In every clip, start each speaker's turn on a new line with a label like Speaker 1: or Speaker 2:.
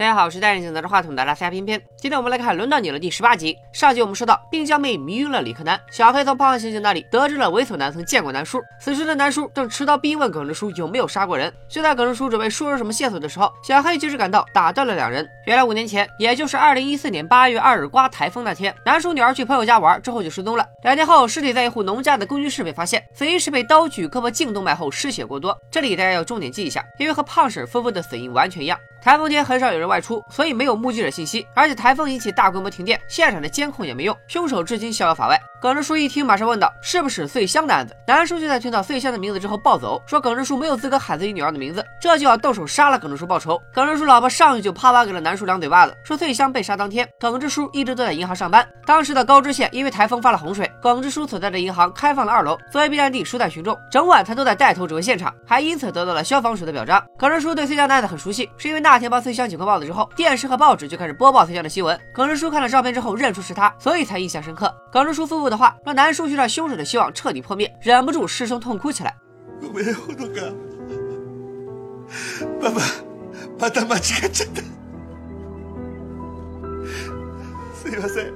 Speaker 1: 大家好，我是戴眼镜拿着话筒的拉斯加偏偏。今天我们来看《轮到你了》第十八集。上集我们说到，病娇妹迷晕了理科男，小黑从胖胖刑警那里得知了猥琐男曾见过南叔。此时的南叔正持刀逼问耿直叔有没有杀过人。就在耿直叔准备说出什么线索的时候，小黑及时赶到，打断了两人。原来五年前，也就是二零一四年八月二日刮台风那天，南叔女儿去朋友家玩之后就失踪了。两天后，尸体在一户农家的公寓室被发现，死因是被刀锯胳膊颈动脉后失血过多。这里大家要重点记一下，因为和胖婶夫妇的死因完全一样。台风天很少有人外出，所以没有目击者信息。而且台风引起大规模停电，现场的监控也没用，凶手至今逍遥法外。耿直叔一听，马上问道：“是不是穗香的案子？”南叔就在听到穗香的名字之后暴走，说耿直叔没有资格喊自己女儿的名字，这就要动手杀了耿直叔报仇。耿直叔老婆上去就啪啪给了南叔两嘴巴子，说穗香被杀当天，耿直叔一直都在银行上班。当时的高知县因为台风发了洪水，耿直叔所在的银行开放了二楼作为避难地疏散群众，整晚他都在带头指挥现场，还因此得到了消防署的表彰。耿直叔对穗香的案子很熟悉，是因为那天帮穗香警官报了之后，电视和报纸就开始播报穗香的新闻。耿直叔看了照片之后认出是他，所以才印象深刻。耿直叔夫妇的话让南叔。寻找凶手的希望彻底破灭，忍不住失声痛哭起来。
Speaker 2: 爸爸，把他妈这个真的，すみません，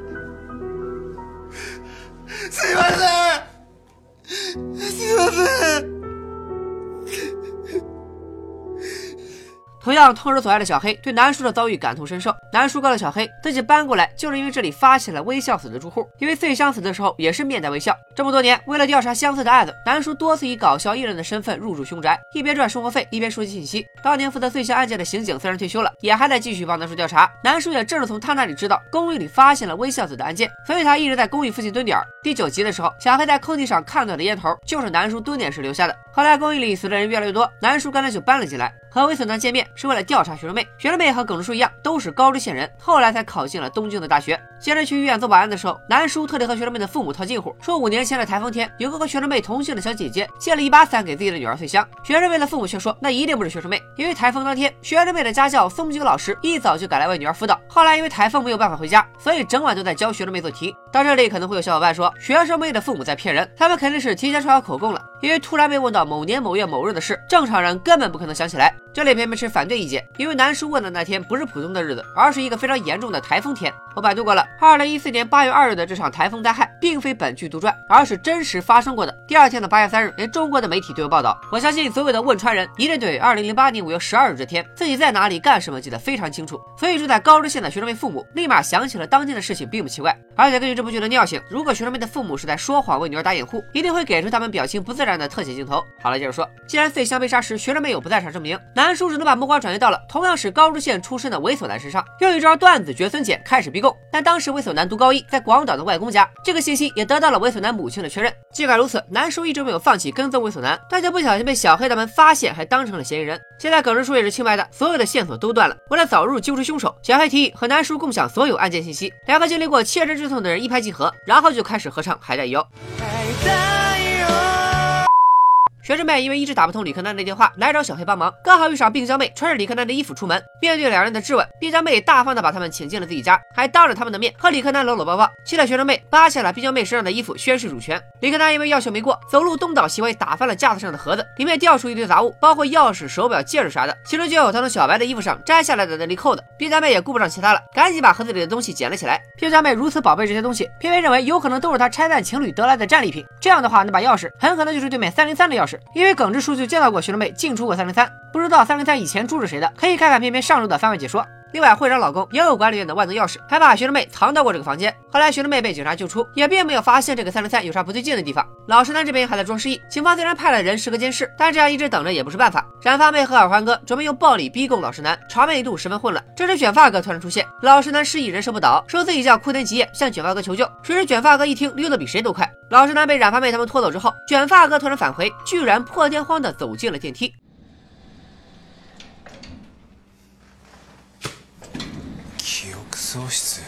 Speaker 1: 同样痛失所爱的小黑对南叔的遭遇感同身受。南叔告诉小黑，自己搬过来就是因为这里发现了微笑死的住户，因为穗香死的时候也是面带微笑。这么多年，为了调查相似的案子，南叔多次以搞笑艺人的身份入住凶宅，一边赚生活费，一边收集信息。当年负责穗香案件的刑警虽然退休了，也还在继续帮南叔调查。南叔也正是从他那里知道公寓里发现了微笑死的案件，所以他一直在公寓附近蹲点。第九集的时候，小黑在空地上看到的烟头就是南叔蹲点时留下的。后来公寓里死的人越来越多，南叔干脆就搬了进来，和猥琐男见面。是为了调查学生妹，学生妹和耿直叔一样，都是高知县人，后来才考进了东京的大学。接着去医院做保安的时候，南叔特地和学生妹的父母套近乎，说五年前的台风天，有个和学生妹同姓的小姐姐借了一把伞给自己的女儿翠香。学生妹的父母却说，那一定不是学生妹，因为台风当天，学生妹的家教松井老师一早就赶来为女儿辅导，后来因为台风没有办法回家，所以整晚都在教学生妹做题。到这里可能会有小伙伴说，学生妹的父母在骗人，他们肯定是提前抄好口供了，因为突然被问到某年某月某日的事，正常人根本不可能想起来。这里偏偏持反对意见，因为南叔问的那天不是普通的日子，而是一个非常严重的台风天。我百度过了，二零一四年八月二日的这场台风灾害，并非本剧杜撰，而是真实发生过的。第二天的八月三日，连中国的媒体都有报道。我相信所有的汶川人一定对二零零八年五月十二日这天自己在哪里干什么记得非常清楚，所以住在高知县的学生妹父母立马想起了当天的事情，并不奇怪。而且根据这部剧的尿性，如果学生妹的父母是在说谎为女儿打掩护，一定会给出他们表情不自然的特写镜头。好了，接着说，既然穗香被杀时学生妹有不在场证明，南叔只能把目光。转移到了同样是高知县出身的猥琐男身上，用一招断子绝孙剪开始逼供。但当时猥琐男读高一，在广岛的外公家，这个信息也得到了猥琐男母亲的确认。尽管如此，南叔一直没有放弃跟踪猥琐男，但却不小心被小黑他们发现，还当成了嫌疑人。现在耿直叔也是清白的，所有的线索都断了。为了早日揪出凶手，小黑提议和南叔共享所有案件信息。两个经历过切身之痛的人一拍即合，然后就开始合唱《海带腰》。海带》。学生妹因为一直打不通李克南的电话，来找小黑帮忙。刚好遇上滨江妹穿着李克南的衣服出门，面对两人的质问，滨江妹大方的把他们请进了自己家，还当着他们的面和李克南搂搂抱抱。气得学生妹扒下了滨江妹身上的衣服宣誓主权。李克南因为要求没过，走路东倒西歪，打翻了架子上的盒子，里面掉出一堆杂物，包括钥匙、手表、戒指啥的，其中就有他从小白的衣服上摘下来的那粒扣子。滨江妹也顾不上其他了，赶紧把盒子里的东西捡了起来。滨江妹如此宝贝这些东西，偏偏认为有可能都是他拆散情侣得来的战利品。这样的话，那把钥匙很可能就是对面三零三的钥匙，因为耿直叔。就见到过学生妹进出过三零三，不知道三零三以前住着谁的，可以看看片片上周的番外解说。另外，会长老公也有管理员的万能钥匙，还把学生妹藏到过这个房间。后来学生妹被警察救出，也并没有发现这个三零三有啥不对劲的地方。老实男这边还在装失忆，警方虽然派了人时刻监视，但这样一直等着也不是办法。染发妹和耳环哥准备用暴力逼供老实男，场面一度十分混乱。这时卷发哥突然出现，老实男失忆人设不倒，说自己叫库田吉彦向卷发哥求救。谁知卷发哥一听溜得比谁都快。老实男被染发妹他们拖走之后，卷发哥突然返回，居然破天荒的走进了电梯。
Speaker 2: 喪失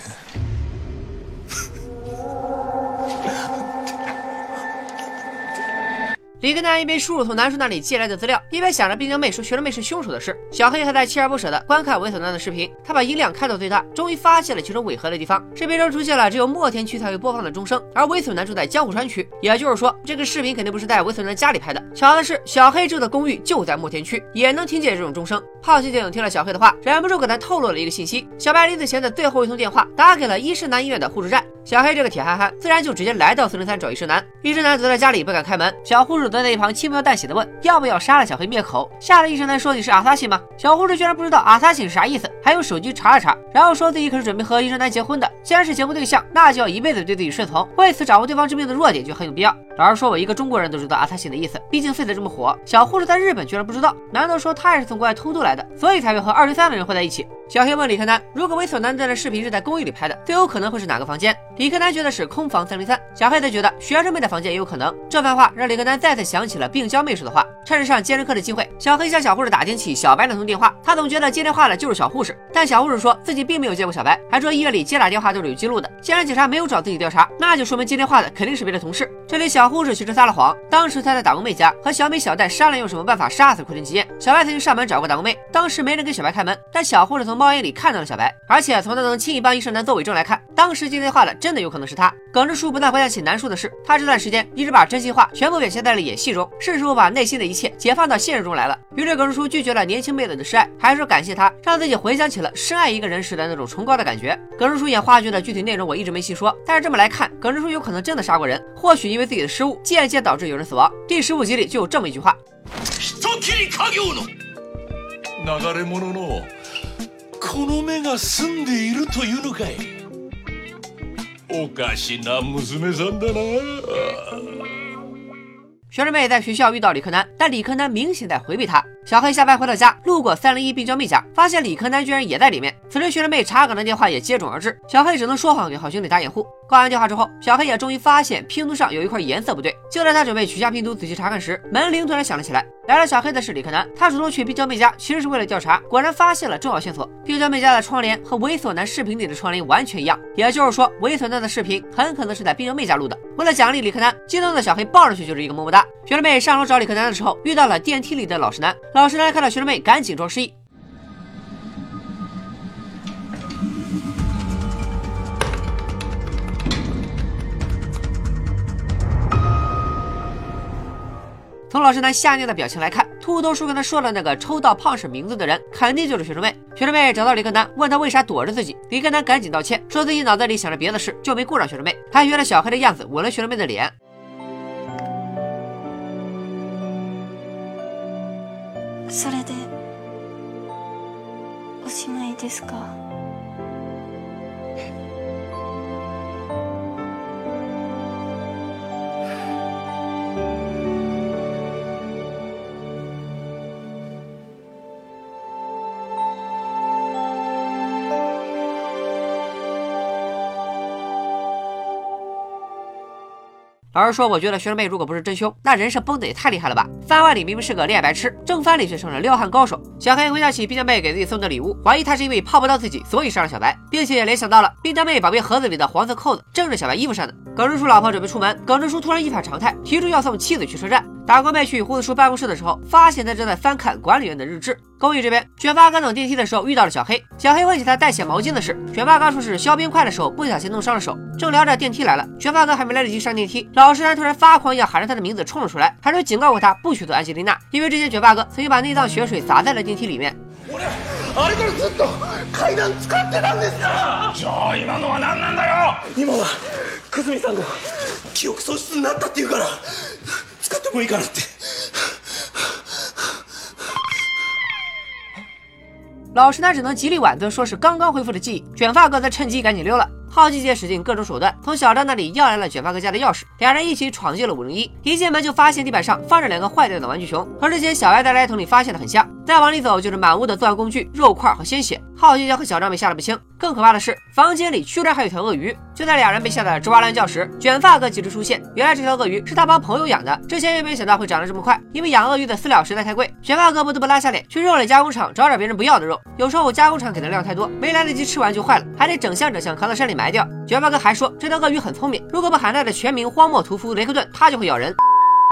Speaker 1: 李根南一边输入从南叔那里借来的资料，一边想着冰江妹说学生妹是凶手的事。小黑还在锲而不舍地观看猥琐男的视频，他把音量开到最大，终于发现了其中违和的地方。视频中出现了只有墨田区才会播放的钟声，而猥琐男住在江户川区，也就是说，这个视频肯定不是在猥琐男家里拍的。巧的是，小黑住的公寓就在墨田区，也能听见这种钟声。好奇警听了小黑的话，忍不住给他透露了一个信息：小白临死前的最后一通电话打给了伊势南医院的护士站。小黑这个铁憨憨，自然就直接来到四零三找医生男。医生男躲在家里不敢开门，小护士躲在一旁轻描淡写的问要不要杀了小黑灭口。吓得医生男说你是阿萨辛吗？小护士居然不知道阿萨辛是啥意思，还用手机查了查，然后说自己可是准备和医生男结婚的。既然是结婚对象，那就要一辈子对自己顺从，为此掌握对方致命的弱点就很有必要。老实说，我一个中国人都知道阿萨辛的意思，毕竟碎的这么火。小护士在日本居然不知道，难道说他也是从国外偷渡来的，所以才会和二十三的人混在一起？小黑问李克南，如果猥琐男在的视频是在公寓里拍的，最有可能会是哪个房间？李克南觉得是空房三零三，小黑则觉得学生妹的房间也有可能。这番话让李克南再次想起了病娇妹说的话。趁着上接生课的机会，小黑向小护士打听起小白那通电话。他总觉得接电话的就是小护士，但小护士说自己并没有接过小白，还说医院里接打电话都是有记录的。既然警察没有找自己调查，那就说明接电话的肯定是别的同事。这里小护士其实撒了谎，当时他在打工妹家和小美、小戴商量用什么办法杀死库田吉彦。小白曾经上门找过打工妹，当时没人给小白开门，但小护士从猫眼里看到了小。白，而且从他能轻易帮医生男做伪证来看，当时接电话的真的有可能是他。耿直叔不但回想起南树的事，他这段时间一直把真心话全部表现在了演戏中，是时候把内心的一切解放到现实中来了。于是耿直叔拒绝了年轻妹子的示爱，还说感谢他，让自己回想起了深爱一个人时的那种崇高的感觉。耿直叔演话剧的具体内容我一直没细说，但是这么来看，耿直叔有可能真的杀过人，或许因为自己的失误间接导致有人死亡。第十五集里就有这么一句话。この目が澄んでいるというのかいおかしな娘さんだな学生妹在学校遇到李克南，但李克南明显在回避她。小黑下班回到家，路过三零一病娇妹家，发现李克南居然也在里面。此时学生妹查岗的电话也接踵而至，小黑只能说谎给好兄弟打掩护。 挂完电话之后，小黑也终于发现拼图上有一块颜色不对。就在他准备取下拼图仔细查看时，门铃突然响了起来。来了小黑的是李克南，他主动去冰娇妹家，其实是为了调查，果然发现了重要线索。冰娇妹家的窗帘和猥琐男视频里的窗帘完全一样，也就是说，猥琐男的视频很可能是在冰娇妹家录的。为了奖励李克南，激动的小黑抱上去就是一个么么哒。学生妹上楼找李克南的时候，遇到了电梯里的老实男。老实男看到学生妹，赶紧装失忆。从老师男吓尿的表情来看，秃头叔跟他说的那个抽到胖婶名字的人，肯定就是学生妹。学生妹找到李克南，问他为啥躲着自己。李克南赶紧道歉，说自己脑子里想着别的事，就没顾上学生妹。他学了小黑的样子，吻了学生妹的脸。それでおしまいですか？ 老实说，我觉得学生妹如果不是真凶，那人设崩的也太厉害了吧！番外里明明是个恋爱白痴，正番里却成了撩汉高手。小黑回想起冰箱妹给自己送的礼物，怀疑她是因为泡不到自己，所以杀了小白，并且也联想到了冰箱妹宝贝盒子里的黄色扣子正是小白衣服上的。耿直叔老婆准备出门，耿直叔突然一反常态，提出要送妻子去车站。打工妹去胡子叔办公室的时候，发现他正在翻看管理员的日志。公寓这边，卷发哥等电梯的时候遇到了小黑。小黑问起他代写毛巾的事，卷发哥说是削冰块的时候不小心弄伤了手。正聊着，电梯来了，卷发哥还没来得及上电梯，老实男突然发狂一样喊着他的名字冲了出来，还说警告过他不许走安吉丽娜，因为之前卷发哥曾经把内脏血水洒在了电梯里面。あれからずっと階段使ってたんですからじゃあ今のは何なんだよ今は久住さんが記憶喪失になったっていうから 使ってもいいからって老实男只能极力婉拒，说是刚刚恢复的记忆。卷发哥则趁机赶紧溜了。好奇姐使尽各种手段，从小张那里要来了卷发哥家的钥匙，两人一起闯进了五零一。一进门就发现地板上放着两个坏掉的玩具熊，和之前小白在垃圾桶里发现的很像。再往里走就是满屋的作案工具、肉块和鲜血。 好奇姐和小张被吓得不轻。更可怕的是，房间里居然还有条鳄鱼。就在俩人被吓得直哇乱叫时，卷发哥及时出现。原来这条鳄鱼是他帮朋友养的，之前也没想到会长得这么快，因为养鳄鱼的饲料实在太贵。卷发哥不得不拉下脸去肉类加工厂找点别人不要的肉。有时候加工厂给的量太多，没来得及吃完就坏了，还得整箱整箱扛到山里埋掉。卷发哥还说，这条鳄鱼很聪明，如果不喊它的全名荒漠屠夫雷克顿，它就会咬人。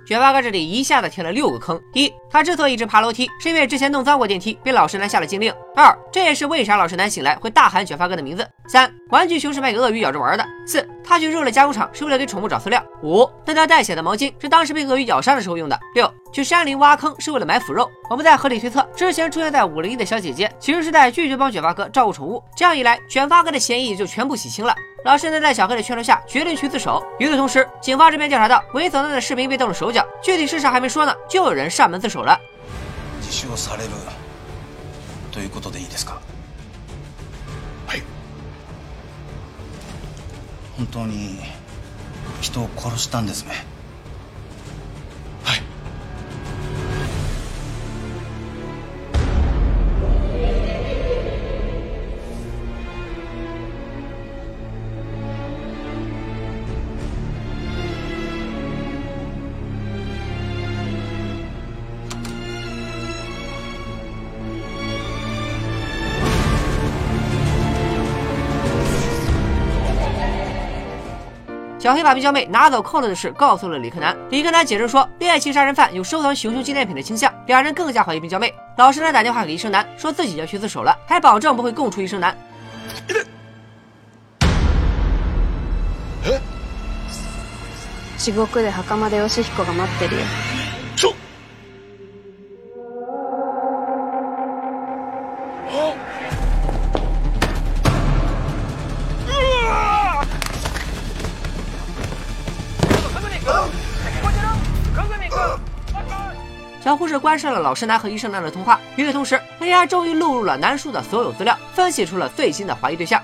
Speaker 1: 卷发哥这里一下子填了六个坑：一，他之所以一直爬楼梯，是因为之前弄脏过电梯，被老实男下了禁令；二，这也是为啥老实男醒来会大喊卷发哥的名字；三，玩具熊是卖给鳄鱼咬着玩的；四，他去肉类加工厂是为了给宠物找饲料；五，那条带血的毛巾是当时被鳄鱼咬伤的时候用的；六，去山林挖坑是为了埋腐肉。我们在合理推测，之前出现在五零一的小姐姐，其实是在拒绝帮卷发哥照顾宠物。这样一来，卷发哥的嫌疑就全部洗清了。老实男在小黑的劝说下，决定去自首。与此同时，警方这边调查到猥琐男的视频被动了手脚，具体事实还没说呢，就有人上门自首了。
Speaker 3: 自首されるということでいいですか。はい。本当に人を殺したんですね。
Speaker 1: 小黑把冰娇妹拿走控制的事告诉了李克南，李克南解释说，猎奇杀人犯有收藏熊熊纪念品的倾向，两人更加怀疑冰娇妹。老实男打电话给医生男，说自己要去自首了，还保证不会供出医生男。
Speaker 4: 地獄で袴田義彦が待ってるよ。
Speaker 1: 小护士关上了老师男和医生男的通话。与此同时，AI 终于录入了南叔的所有资料，分析出了最新的怀疑对象。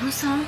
Speaker 1: 唐三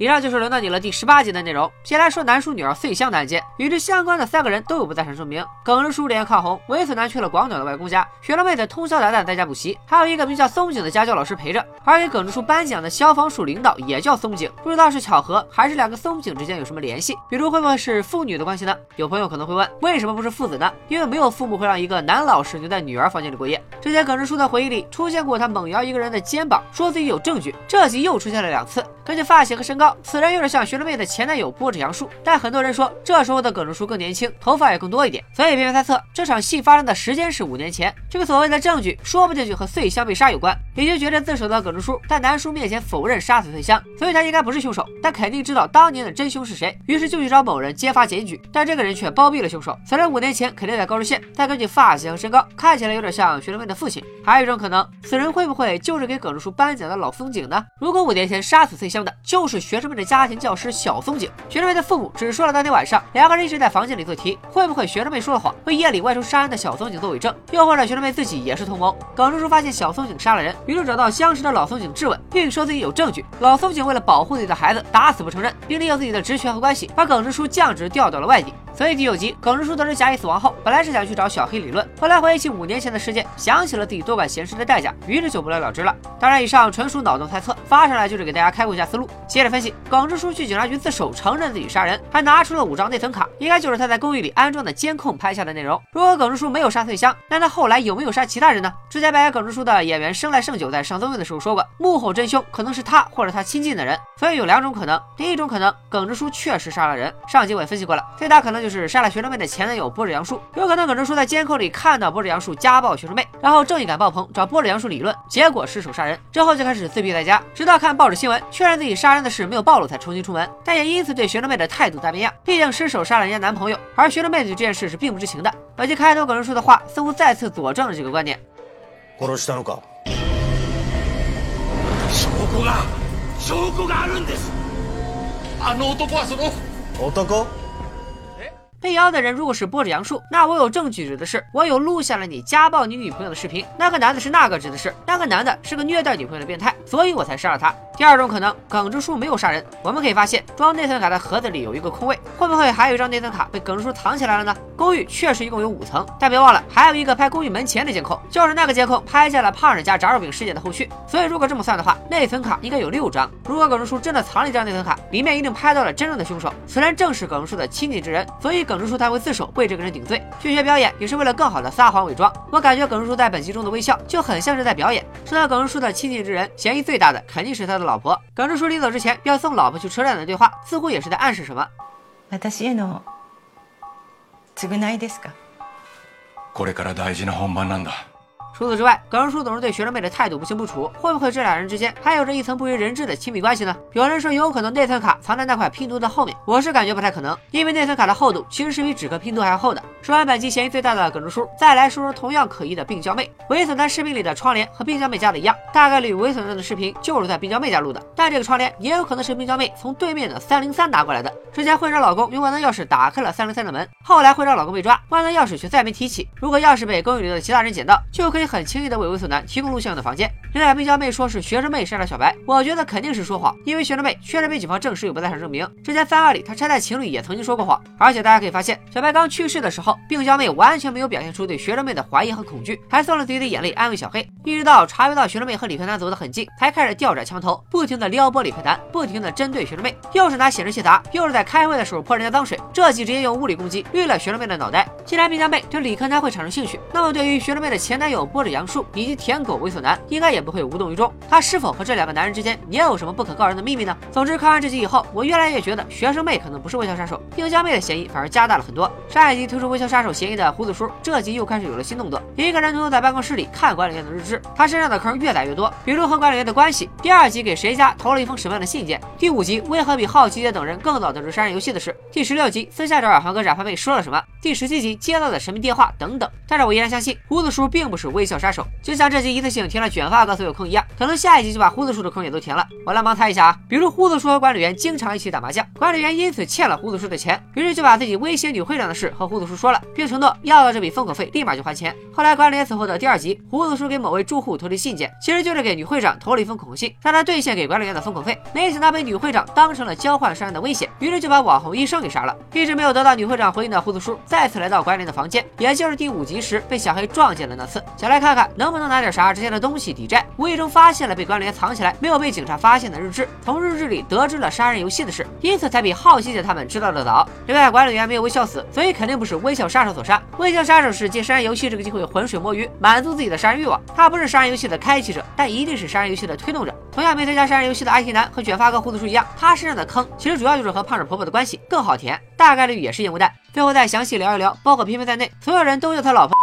Speaker 1: 以上就是轮到你了第十八集的内容。先来说男叔女儿穗香的案件，与之相关的三个人都有不在场证明。耿直叔连夜抗洪，猥琐男去了广岛的外公家，雪龙妹子通宵达旦在家补习，还有一个名叫松井的家教老师陪着。而给耿直叔颁奖的消防署领导也叫松井，不知道是巧合还是两个松井之间有什么联系？比如会不会是父女的关系呢？有朋友可能会问，为什么不是父子呢？因为没有父母会让一个男老师留在女儿房间里过夜。之前耿直叔的回忆里出现过他猛摇一个人的肩膀，说自己有证据，这集又出现了两次。根据发型和身高，此人有点像学生妹的前男友波子杨树，但很多人说这时候的耿直叔更年轻，头发也更多一点，所以偏偏猜测这场戏发生的时间是五年前。这个所谓的证据，说不定就和穗香被杀有关。已经觉得自首的耿直叔在南叔面前否认杀死穗香，所以他应该不是凶手，但肯定知道当年的真凶是谁，于是就去找某人揭发检举，但这个人却包庇了凶手。此人五年前肯定在高知县，但根据发型和身高，看起来有点像学生妹的父亲。还有一种可能，此人会不会就是给耿直叔颁奖的老松井呢？如果五年前杀死穗香的就是学学生们的家庭教师小松井，学生妹的父母只说了当天晚上两个人一直在房间里做题，会不会学生妹说了谎，为夜里外出杀人的小松井做伪证？又或者学生妹自己也是同谋？耿直叔发现小松井杀了人。于是找到相识的老松井质问，并说自己有证据。老松井为了保护自己的孩子，打死不承认，并利用自己的职权和关系，把耿直叔降职调到了外地。所以第九集，耿直叔得知贾乙死亡后，本来是想去找小黑理论，后来回忆起五年前的事件，想起了自己多管闲事的代价，于是就不了了之了。当然，以上纯属脑洞猜测，发上来就是给大家开阔一下思路。接着分析，耿直叔去警察局自首，承认自己杀人，还拿出了五张内存卡，应该就是他在公寓里安装的监控拍下的内容。如果耿直叔没有杀翠香，那他后来有没有杀其他人呢？之前扮演耿直叔的演员生来胜久在上综艺的时候说过，幕后真凶可能是他或者他亲近的人。所以有两种可能，第一种可能，耿直叔确实杀了人。上集我也分析过了，最大可能就杀了学生妹的前男友波子杨树，有可能耿直叔在监控里看到波子杨树家暴学生妹，然后正义感爆棚，找波子杨树理论，结果失手杀人，之后就开始自闭在家，直到看报纸新闻确认自己杀人的事没有暴露，才重新出门。但也因此对学生妹的态度大变样，毕竟失手杀了人家男朋友，而学生妹对这件事是并不知情的。本集开头耿直叔的话似乎再次佐证了这个观点。
Speaker 3: 殺したのか
Speaker 2: 証拠が証拠があるんですあの男はその
Speaker 3: 男
Speaker 1: 被邀的人如果是波着杨树，那我有证据指的是我有录下了你家暴你女朋友的视频。那个男的是那个指的是那个男的是个虐待女朋友的变态，所以我才杀了他。第二种可能，耿直叔没有杀人。我们可以发现装内存卡的盒子里有一个空位，会不会还有一张内存卡被耿直叔藏起来了呢？公寓确实一共有五层，但别忘了还有一个拍公寓门前的监控，就是那个监控拍下了胖人家炸肉饼事件的后续。所以如果这么算的话，内存卡应该有六张。如果耿直叔真的藏了一张内存卡，里面一定拍到了真正的凶手，此人正是耿直叔的亲近之人，所以耿直叔才会自首。为这个人顶罪，去学表演也是为了更好的撒谎伪装。我感觉耿直叔在本集中的微笑就很像是在表演。说到耿直叔的亲近之人，嫌疑最大的肯定是他的老婆。耿直叔临走之前要送老婆去车站的对话，似乎也是在暗示什么。
Speaker 5: 私への償いですか
Speaker 2: これから大事な本番なんだ
Speaker 1: 除此之外，耿直叔总是对学生妹的态度不清不楚，会不会这俩人之间还有着一层不为人知的亲密关系呢？有人说有可能内存卡藏在那块拼图的后面，我是感觉不太可能，因为内存卡的厚度其实是比纸壳拼图还要厚的。说完本期嫌疑最大的耿直叔，再来说说同样可疑的病娇妹。猥琐男视频里的窗帘和病娇妹家的一样，大概率猥琐男的视频就是在病娇妹家录的，但这个窗帘也有可能是病娇妹从对面的三零三拿过来的。之前会长老公用万能钥匙打开了三零三的门，后来会长老公被抓，万能钥匙却再没提起。如果钥匙被公寓里的其他人捡到，就可以很轻易的为猥琐男提供录像的房间。另外，病娇妹说是学生妹杀了小白，我觉得肯定是说谎，因为学生妹确实被警方证实有不在场证明。之前番外里，她拆弹情侣也曾经说过谎，而且大家可以发现，小白刚去世的时候，病娇妹完全没有表现出对学生妹的怀疑和恐惧，还送了自己的眼泪安慰小黑。一直到察觉到学生妹和李克南走得很近，才开始调转枪头，不停的撩拨李克南，不停的针对学生妹，又是拿显示器砸，又是在开会的时候泼人家脏水，这集直接用物理攻击绿了学生妹的脑袋。既然病娇妹对李克南会产生兴趣，那么对于学生妹的前男友波着杨树以及舔狗猥琐男，应该也不会无动于衷。他是否和这两个男人之间也有什么不可告人的秘密呢？总之，看完这集以后，我越来越觉得学生妹可能不是微笑杀手，病娇妹的嫌疑反而加大了很多。上一集推出微笑杀手嫌疑的胡子叔，这集又开始有了新动作，一个人偷偷在办公室里看管理员的日志，他身上的坑越来越多，比如和管理员的关系。第二集给谁家投了一封什么样的信件？第五集为何比好奇姐等人更早得知杀人游戏的事？第十六集私下找耳环哥染发妹说了什么？第十七集接到的神秘电话等等。但是我依然相信胡子叔并不是微小杀手，就像这集一次性填了卷发哥所有坑一样，可能下一集就把胡子叔的坑也都填了。我来盲猜一下啊，比如胡子叔和管理员经常一起打麻将，管理员因此欠了胡子叔的钱，于是就把自己威胁女会长的事和胡子叔说了，并承诺要到这笔封口费立马就还钱。后来管理员死后的第二集，胡子叔给某位住户投递信件，其实就是给女会长投了一封恐吓信，让他兑现给管理员的封口费。没想到被女会长当成了交换杀人的威胁，于是就把网红医生给杀了。一直没有得到女会长回应的胡子叔再次来到管理员的房间，也就是第五集时被小黑撞见了那次，想来看看能不能拿点啥值钱的东西抵债。无意中发现了被管理员藏起来没有被警察发现的日志，从日志里得知了杀人游戏的事，因此才比好奇姐他们知道的早。另外，管理员没有微笑死，所以肯定不是微笑杀手所杀。微笑杀手是借杀人游戏这个机会浑水摸鱼，满足自己的杀人欲望。他不是杀人游戏的开启者，但一定是杀人游戏的推动者。同样没参加杀人游戏的 IT 男和卷发哥胡子叔一样，他身上的坑其实主要就是和胖婶婆婆的关系更好填，大概率也是烟雾弹。最后再详细聊一聊，包括偏偏在内，所有人都叫他老婆。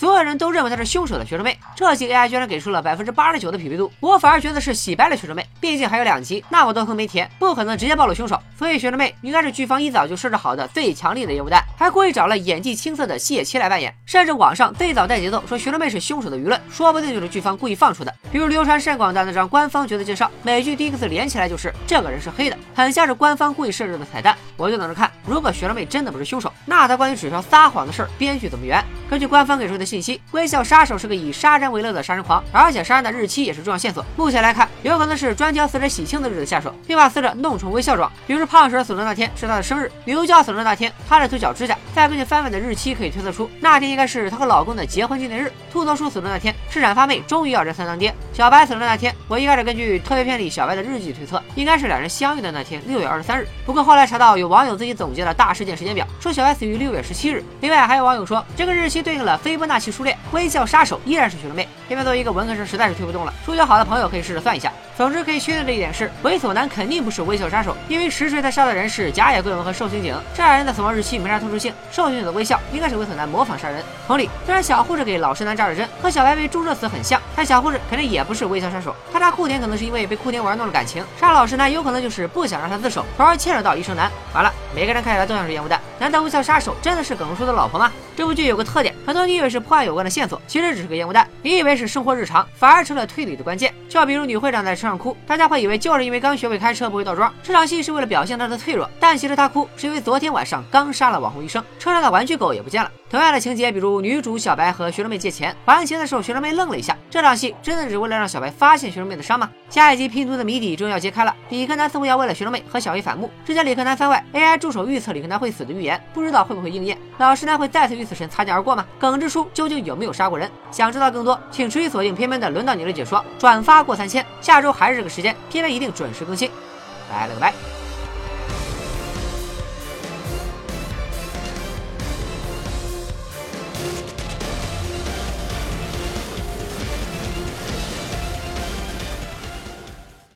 Speaker 1: 所有人都认为她是凶手的学生妹，这集 AI 居然给出了百分之八十九的匹配度，我反而觉得是洗白了学生妹。毕竟还有两集，那么多坑没填，不可能直接暴露凶手。所以学生妹应该是剧方一早就设置好的最强力的烟雾弹，还故意找了演技青涩的谢七来扮演。甚至网上最早带节奏说学生妹是凶手的舆论，说不定就是剧方故意放出的。比如流传甚广的那张官方角色介绍，每句第一个字连起来就是这个人是黑的，很像是官方故意设置的彩蛋。我就等着看，如果学生妹真的不是凶手，那她关于纸上撒谎的事儿编剧怎么圆？根据官方给出的信息，微笑。杀手是个以杀人为乐的杀人狂，而且杀人的日期也是重要线索。目前来看，有可能是专挑死者喜庆的日子下手，并把死者弄成微笑状。比如胖婶死的那天是他的生日，牛角死的那天他在做脚指甲。再根据翻翻的日期可以推测出，那天应该是她和老公的结婚纪念日。秃头叔死的那天是染发妹终于要认三当爹。小白死的那天，我一开始根据特别片里小白的日记推测，应该是两人相遇的那天，六月二十三日。不过后来查到有网友自己总结了大事件时间表，说小白死于六月十七日。另外还有网友说，这个日期对应了斐波那契数列，微笑杀手依然是学生妹。偏偏作为一个文科生，实在是推不动了。数学好的朋友可以试着算一下。总之可以确定的一点是，猥琐男肯定不是微笑杀手，因为实锤他杀的人是甲野贵文和受刑警，这俩人的死亡日期没啥特殊性。受刑警的微笑应该是猥琐男模仿杀人。同理，虽然小护士给老实男扎了针，和小白被注射死很像，但小护士肯定也不是微笑杀手。他杀库田可能是因为被库田玩弄了感情，杀老实男有可能就是不想让他自首，从而牵扯到医生男。完了，每个人看起来都像是烟雾弹。难道微笑杀手。真的是耿叔的老婆吗？这部剧有个特点，很多你以为是破案有关的线索，其实只是个烟雾弹；你以为是生活日常，反而成了推理的关键。就比如女会长在车上哭，大家会以为就是因为刚学会开车不会倒桩。这场戏是为了表现她的脆弱，但其实她哭是因为昨天晚上刚杀了网红医生，车上的玩具狗也不见了。同样的情节，比如女主小白和学生妹借钱，还钱的时候学生妹愣了一下。这场戏真的只为了让小白发现学生妹的伤吗？下一集拼图的谜底终于要揭开了，理科男似乎要为了学生妹和小黑反目。之前理科男番外 AI 助手预测理科男会死的预言，不知道会不会应验？老师男会再次与死神擦肩而过吗？耿之书究竟有没有杀过人？想知道更多，请持续锁定片片的轮到你的解说，转发过三千，下周还是这个时间，片片一定准时更新。拜了个拜。